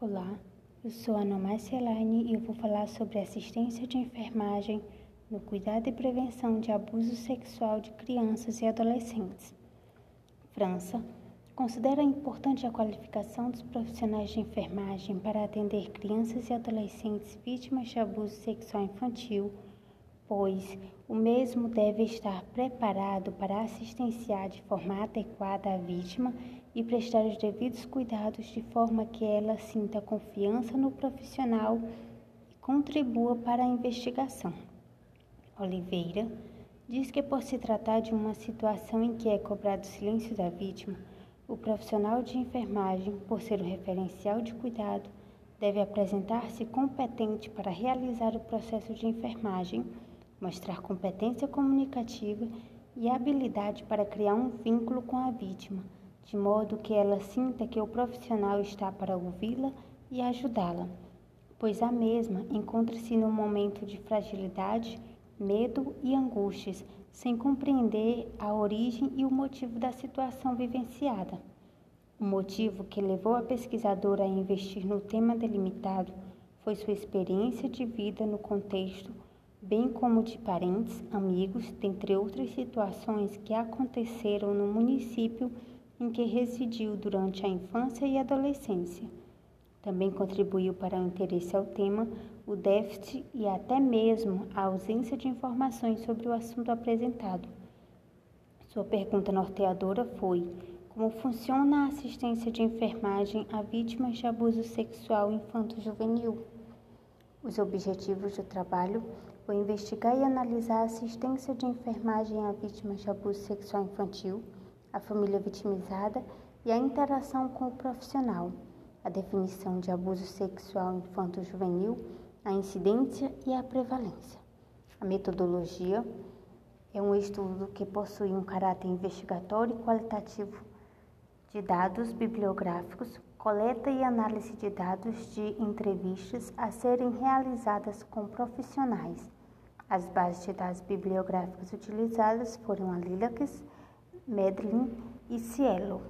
Olá, eu sou a Nomácia Elaine e eu vou falar sobre assistência de enfermagem no cuidado e prevenção de abuso sexual de crianças e adolescentes. França considera importante a qualificação dos profissionais de enfermagem para atender crianças e adolescentes vítimas de abuso sexual infantil, pois o mesmo deve estar preparado para assistenciar de forma adequada a vítima e prestar os devidos cuidados de forma que ela sinta confiança no profissional e contribua para a investigação. Oliveira diz que, por se tratar de uma situação em que é cobrado o silêncio da vítima, o profissional de enfermagem, por ser o referencial de cuidado, deve apresentar-se competente para realizar o processo de enfermagem, mostrar competência comunicativa e habilidade para criar um vínculo com a vítima de modo que ela sinta que o profissional está para ouvi-la e ajudá-la, pois a mesma encontra-se num momento de fragilidade, medo e angústias, sem compreender a origem e o motivo da situação vivenciada. O motivo que levou a pesquisadora a investir no tema delimitado foi sua experiência de vida no contexto, bem como de parentes, amigos, dentre outras situações que aconteceram no município em que residiu durante a infância e adolescência. Também contribuiu para o interesse ao tema o déficit e até mesmo a ausência de informações sobre o assunto apresentado. Sua pergunta norteadora foi: como funciona a assistência de enfermagem a vítimas de abuso sexual infanto-juvenil? Os objetivos do trabalho foi investigar e analisar a assistência de enfermagem a vítimas de abuso sexual infantil a família vitimizada e a interação com o profissional, a definição de abuso sexual infanto-juvenil, a incidência e a prevalência. A metodologia é um estudo que possui um caráter investigatório e qualitativo de dados bibliográficos, coleta e análise de dados de entrevistas a serem realizadas com profissionais. As bases de dados bibliográficas utilizadas foram a Lilacs, Medellín y Cielo.